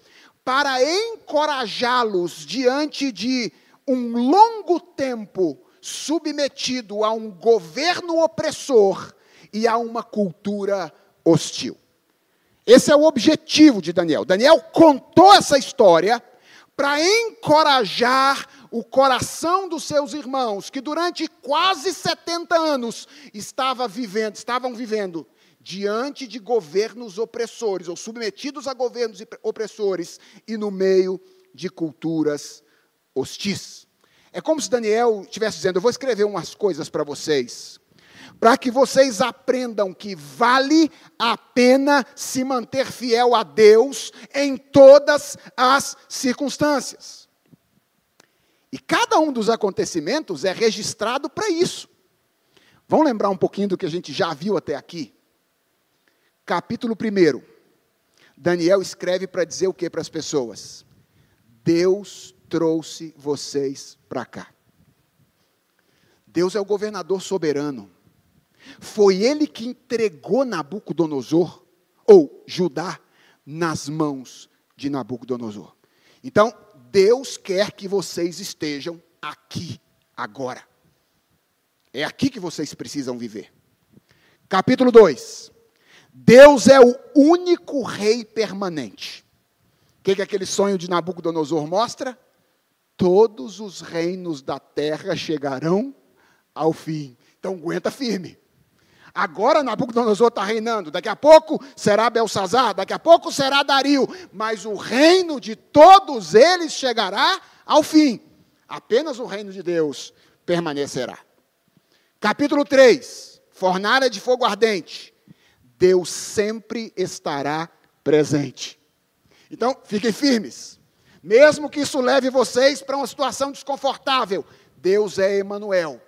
Speaker 1: Para encorajá-los diante de um longo tempo submetido a um governo opressor e a uma cultura hostil. Esse é o objetivo de Daniel. Daniel contou essa história para encorajar o coração dos seus irmãos, que durante quase 70 anos estava vivendo, estavam vivendo diante de governos opressores, ou submetidos a governos opressores, e no meio de culturas hostis. É como se Daniel estivesse dizendo: Eu vou escrever umas coisas para vocês, para que vocês aprendam que vale a pena se manter fiel a Deus em todas as circunstâncias. E cada um dos acontecimentos é registrado para isso. Vamos lembrar um pouquinho do que a gente já viu até aqui? Capítulo 1. Daniel escreve para dizer o que para as pessoas? Deus trouxe vocês para cá. Deus é o governador soberano. Foi ele que entregou Nabucodonosor, ou Judá, nas mãos de Nabucodonosor. Então, Deus quer que vocês estejam aqui, agora. É aqui que vocês precisam viver. Capítulo 2. Deus é o único rei permanente. O que, que aquele sonho de Nabucodonosor mostra? Todos os reinos da terra chegarão ao fim. Então aguenta firme. Agora Nabucodonosor está reinando, daqui a pouco será Belsazar, daqui a pouco será Dario, mas o reino de todos eles chegará ao fim. Apenas o reino de Deus permanecerá. Capítulo 3: Fornalha de fogo ardente. Deus sempre estará presente. Então, fiquem firmes. Mesmo que isso leve vocês para uma situação desconfortável, Deus é Emanuel.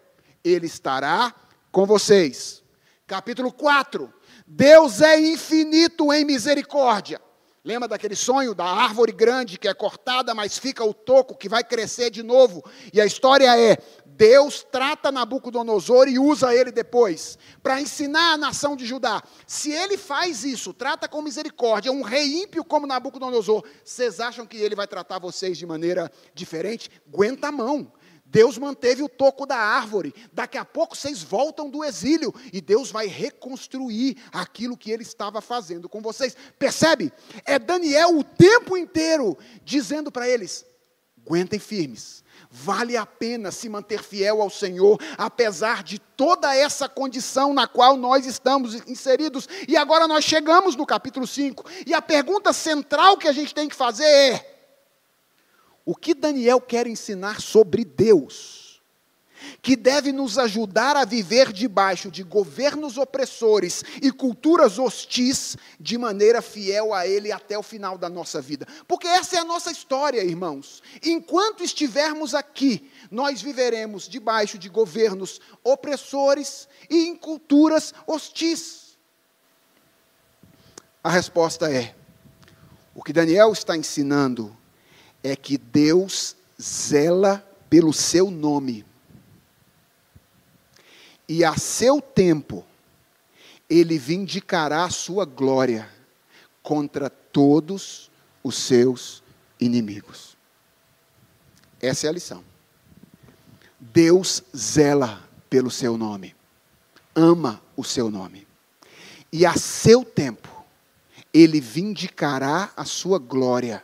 Speaker 1: Ele estará com vocês. Capítulo 4. Deus é infinito em misericórdia. Lembra daquele sonho da árvore grande que é cortada, mas fica o toco que vai crescer de novo? E a história é: Deus trata Nabucodonosor e usa ele depois para ensinar a nação de Judá. Se ele faz isso, trata com misericórdia um rei ímpio como Nabucodonosor, vocês acham que ele vai tratar vocês de maneira diferente? Aguenta a mão. Deus manteve o toco da árvore. Daqui a pouco vocês voltam do exílio e Deus vai reconstruir aquilo que ele estava fazendo com vocês. Percebe? É Daniel o tempo inteiro dizendo para eles: aguentem firmes. Vale a pena se manter fiel ao Senhor, apesar de toda essa condição na qual nós estamos inseridos. E agora nós chegamos no capítulo 5. E a pergunta central que a gente tem que fazer é: o que Daniel quer ensinar sobre Deus, que deve nos ajudar a viver debaixo de governos opressores e culturas hostis de maneira fiel a Ele até o final da nossa vida. Porque essa é a nossa história, irmãos. Enquanto estivermos aqui, nós viveremos debaixo de governos opressores e em culturas hostis. A resposta é: o que Daniel está ensinando é que Deus zela pelo seu nome. E a seu tempo, ele vindicará a sua glória contra todos os seus inimigos. Essa é a lição. Deus zela pelo seu nome, ama o seu nome, e a seu tempo, ele vindicará a sua glória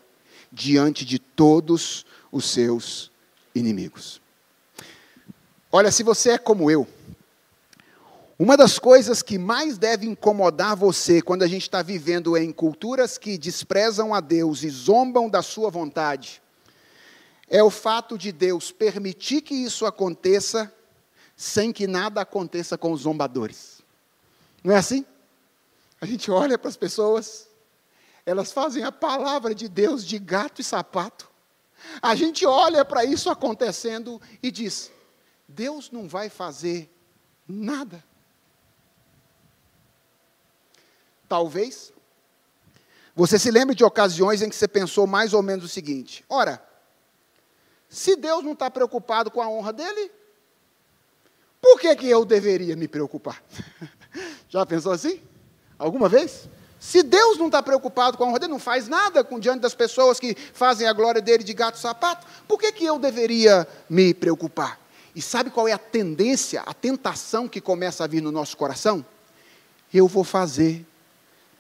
Speaker 1: diante de todos os seus inimigos. Olha, se você é como eu, uma das coisas que mais deve incomodar você quando a gente está vivendo em culturas que desprezam a Deus e zombam da sua vontade, é o fato de Deus permitir que isso aconteça sem que nada aconteça com os zombadores. Não é assim? A gente olha para as pessoas elas fazem a palavra de Deus de gato e sapato. A gente olha para isso acontecendo e diz: Deus não vai fazer nada. Talvez você se lembre de ocasiões em que você pensou mais ou menos o seguinte: ora, Se Deus não está preocupado com a honra dele, por que, que eu deveria me preocupar? Já pensou assim? Alguma vez? Se Deus não está preocupado com a honra dele, não faz nada com diante das pessoas que fazem a glória dele de gato sapato, por que, que eu deveria me preocupar? E sabe qual é a tendência, a tentação que começa a vir no nosso coração? Eu vou fazer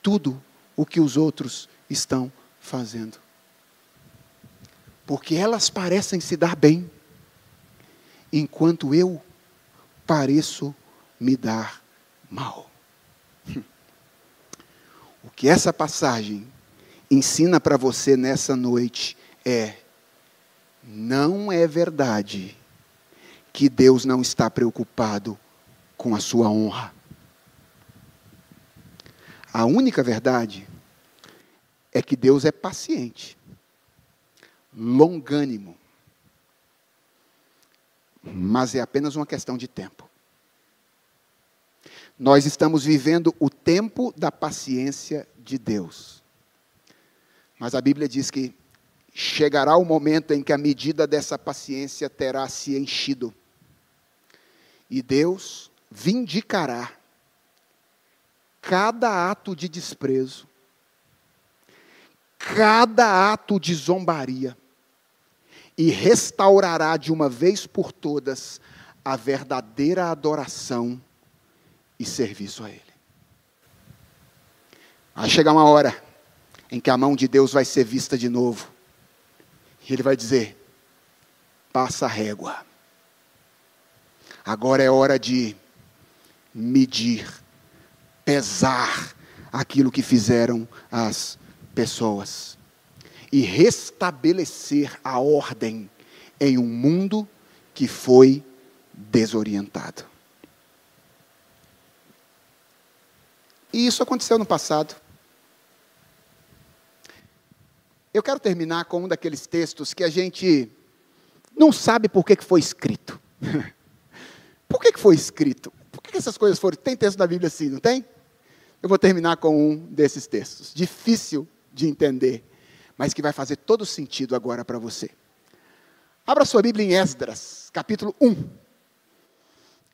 Speaker 1: tudo o que os outros estão fazendo. Porque elas parecem se dar bem, enquanto eu pareço me dar mal. O que essa passagem ensina para você nessa noite é: não é verdade que Deus não está preocupado com a sua honra. A única verdade é que Deus é paciente, longânimo, mas é apenas uma questão de tempo. Nós estamos vivendo o tempo da paciência de Deus. Mas a Bíblia diz que chegará o momento em que a medida dessa paciência terá se enchido. E Deus vindicará cada ato de desprezo, cada ato de zombaria, e restaurará de uma vez por todas a verdadeira adoração e serviço a Ele. Vai chegar uma hora em que a mão de Deus vai ser vista de novo. E Ele vai dizer: passa a régua. Agora é hora de medir, pesar aquilo que fizeram as pessoas e restabelecer a ordem em um mundo que foi desorientado. E isso aconteceu no passado. Eu quero terminar com um daqueles textos que a gente não sabe por que, foi escrito. por que, foi escrito? Por que, que essas coisas foram? Tem texto na Bíblia assim, não tem? Eu vou terminar com um desses textos. Difícil de entender, mas que vai fazer todo sentido agora para você. Abra sua Bíblia em Esdras, capítulo 1.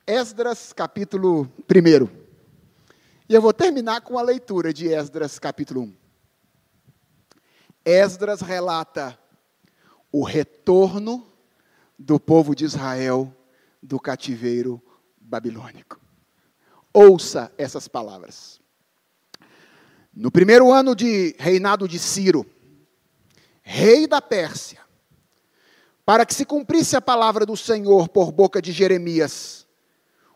Speaker 1: Esdras, capítulo 1. E eu vou terminar com a leitura de Esdras, capítulo 1. Esdras relata o retorno do povo de Israel do cativeiro babilônico. Ouça essas palavras. No primeiro ano de reinado de Ciro, rei da Pérsia, para que se cumprisse a palavra do Senhor por boca de Jeremias,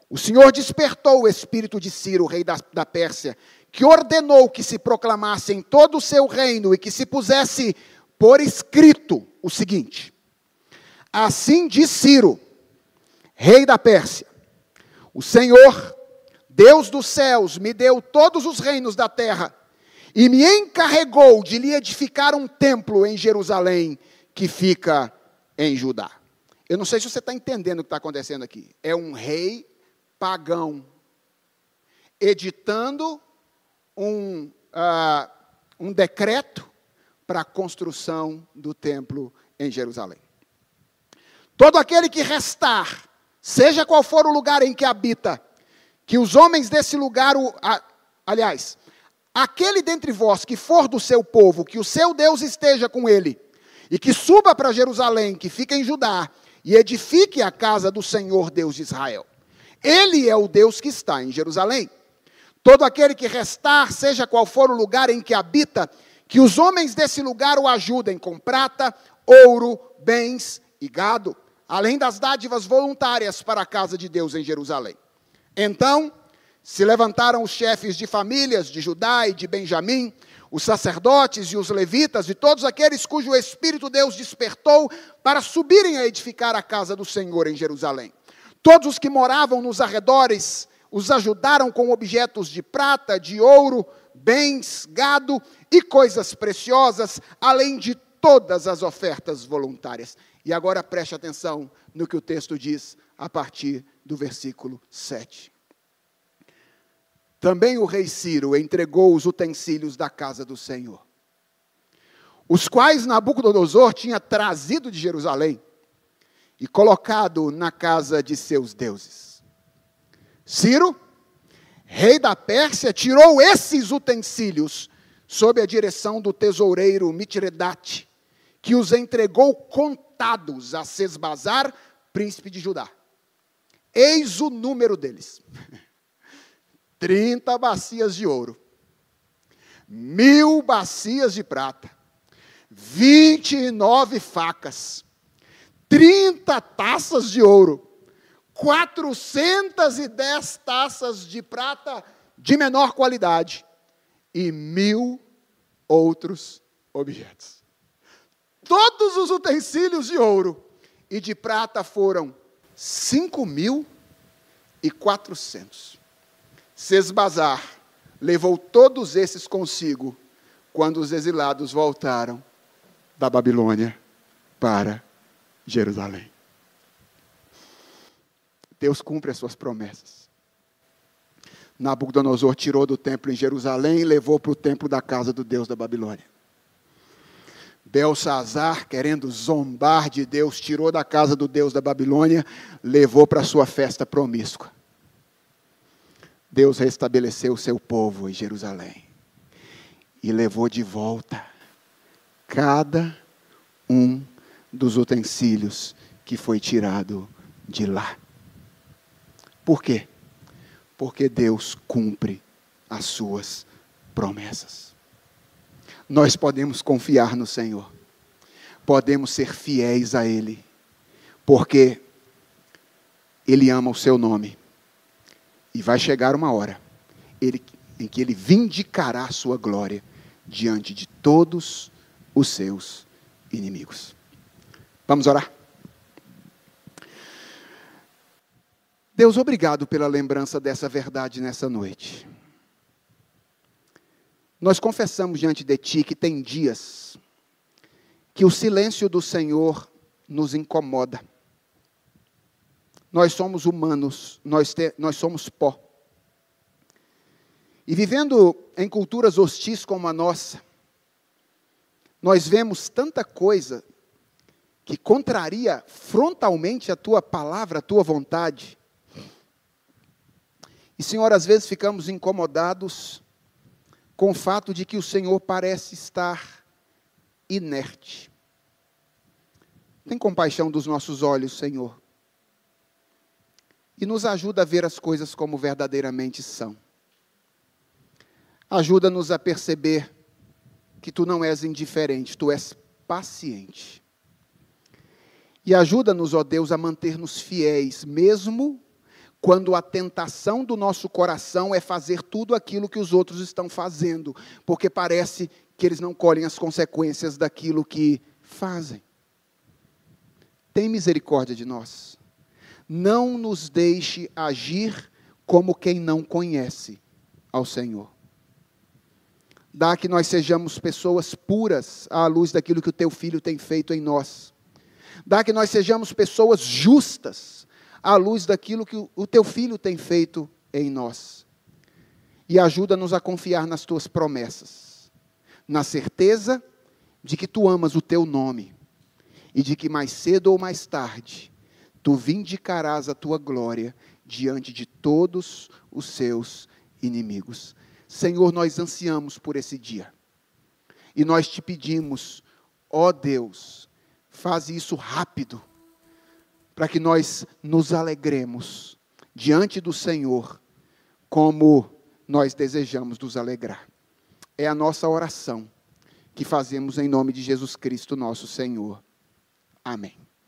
Speaker 1: o Senhor despertou o espírito de Ciro, rei da, da Pérsia, que ordenou que se proclamasse em todo o seu reino e que se pusesse por escrito o seguinte: Assim diz Ciro, rei da Pérsia: O Senhor, Deus dos céus, me deu todos os reinos da terra e me encarregou de lhe edificar um templo em Jerusalém que fica em Judá. Eu não sei se você está entendendo o que está acontecendo aqui. É um rei pagão, editando um, uh, um decreto para a construção do templo em Jerusalém. Todo aquele que restar, seja qual for o lugar em que habita, que os homens desse lugar, o, a, aliás, aquele dentre vós que for do seu povo, que o seu Deus esteja com ele, e que suba para Jerusalém, que fica em Judá, e edifique a casa do Senhor Deus de Israel. Ele é o Deus que está em Jerusalém. Todo aquele que restar, seja qual for o lugar em que habita, que os homens desse lugar o ajudem com prata, ouro, bens e gado, além das dádivas voluntárias para a casa de Deus em Jerusalém. Então se levantaram os chefes de famílias de Judá e de Benjamim, os sacerdotes e os levitas e todos aqueles cujo espírito Deus despertou para subirem a edificar a casa do Senhor em Jerusalém. Todos os que moravam nos arredores os ajudaram com objetos de prata, de ouro, bens, gado e coisas preciosas, além de todas as ofertas voluntárias. E agora preste atenção no que o texto diz a partir do versículo 7. Também o rei Ciro entregou os utensílios da casa do Senhor, os quais Nabucodonosor tinha trazido de Jerusalém e colocado na casa de seus deuses. Ciro, rei da Pérsia, tirou esses utensílios sob a direção do tesoureiro Mitredate, que os entregou contados a Sesbazar, príncipe de Judá. Eis o número deles: 30 bacias de ouro, mil bacias de prata, 29 facas, 30 taças de ouro, 410 taças de prata de menor qualidade e mil outros objetos. Todos os utensílios de ouro e de prata foram cinco mil e quatrocentos. Sesbazar levou todos esses consigo quando os exilados voltaram da Babilônia para Jerusalém. Deus cumpre as suas promessas. Nabucodonosor tirou do templo em Jerusalém e levou para o templo da casa do Deus da Babilônia. Belsazar, querendo zombar de Deus, tirou da casa do Deus da Babilônia, levou para sua festa promíscua. Deus restabeleceu o seu povo em Jerusalém e levou de volta cada um dos utensílios que foi tirado de lá. Por quê? Porque Deus cumpre as suas promessas. Nós podemos confiar no Senhor, podemos ser fiéis a Ele, porque Ele ama o seu nome. E vai chegar uma hora ele, em que Ele vindicará a sua glória diante de todos os seus inimigos. Vamos orar? Deus, obrigado pela lembrança dessa verdade nessa noite. Nós confessamos diante de Ti que tem dias que o silêncio do Senhor nos incomoda. Nós somos humanos, nós, te, nós somos pó. E vivendo em culturas hostis como a nossa, nós vemos tanta coisa que contraria frontalmente a tua palavra, a tua vontade. E, Senhor, às vezes ficamos incomodados com o fato de que o Senhor parece estar inerte. Tem compaixão dos nossos olhos, Senhor. E nos ajuda a ver as coisas como verdadeiramente são. Ajuda-nos a perceber que tu não és indiferente, tu és paciente. E ajuda-nos, ó Deus, a manter-nos fiéis, mesmo quando a tentação do nosso coração é fazer tudo aquilo que os outros estão fazendo, porque parece que eles não colhem as consequências daquilo que fazem. Tem misericórdia de nós. Não nos deixe agir como quem não conhece ao Senhor. Dá que nós sejamos pessoas puras à luz daquilo que o teu filho tem feito em nós. Dá que nós sejamos pessoas justas à luz daquilo que o teu filho tem feito em nós. E ajuda-nos a confiar nas tuas promessas, na certeza de que tu amas o teu nome e de que mais cedo ou mais tarde tu vindicarás a tua glória diante de todos os seus inimigos. Senhor, nós ansiamos por esse dia. E nós te pedimos, ó Deus, faz isso rápido para que nós nos alegremos diante do Senhor, como nós desejamos nos alegrar. É a nossa oração que fazemos em nome de Jesus Cristo, nosso Senhor. Amém.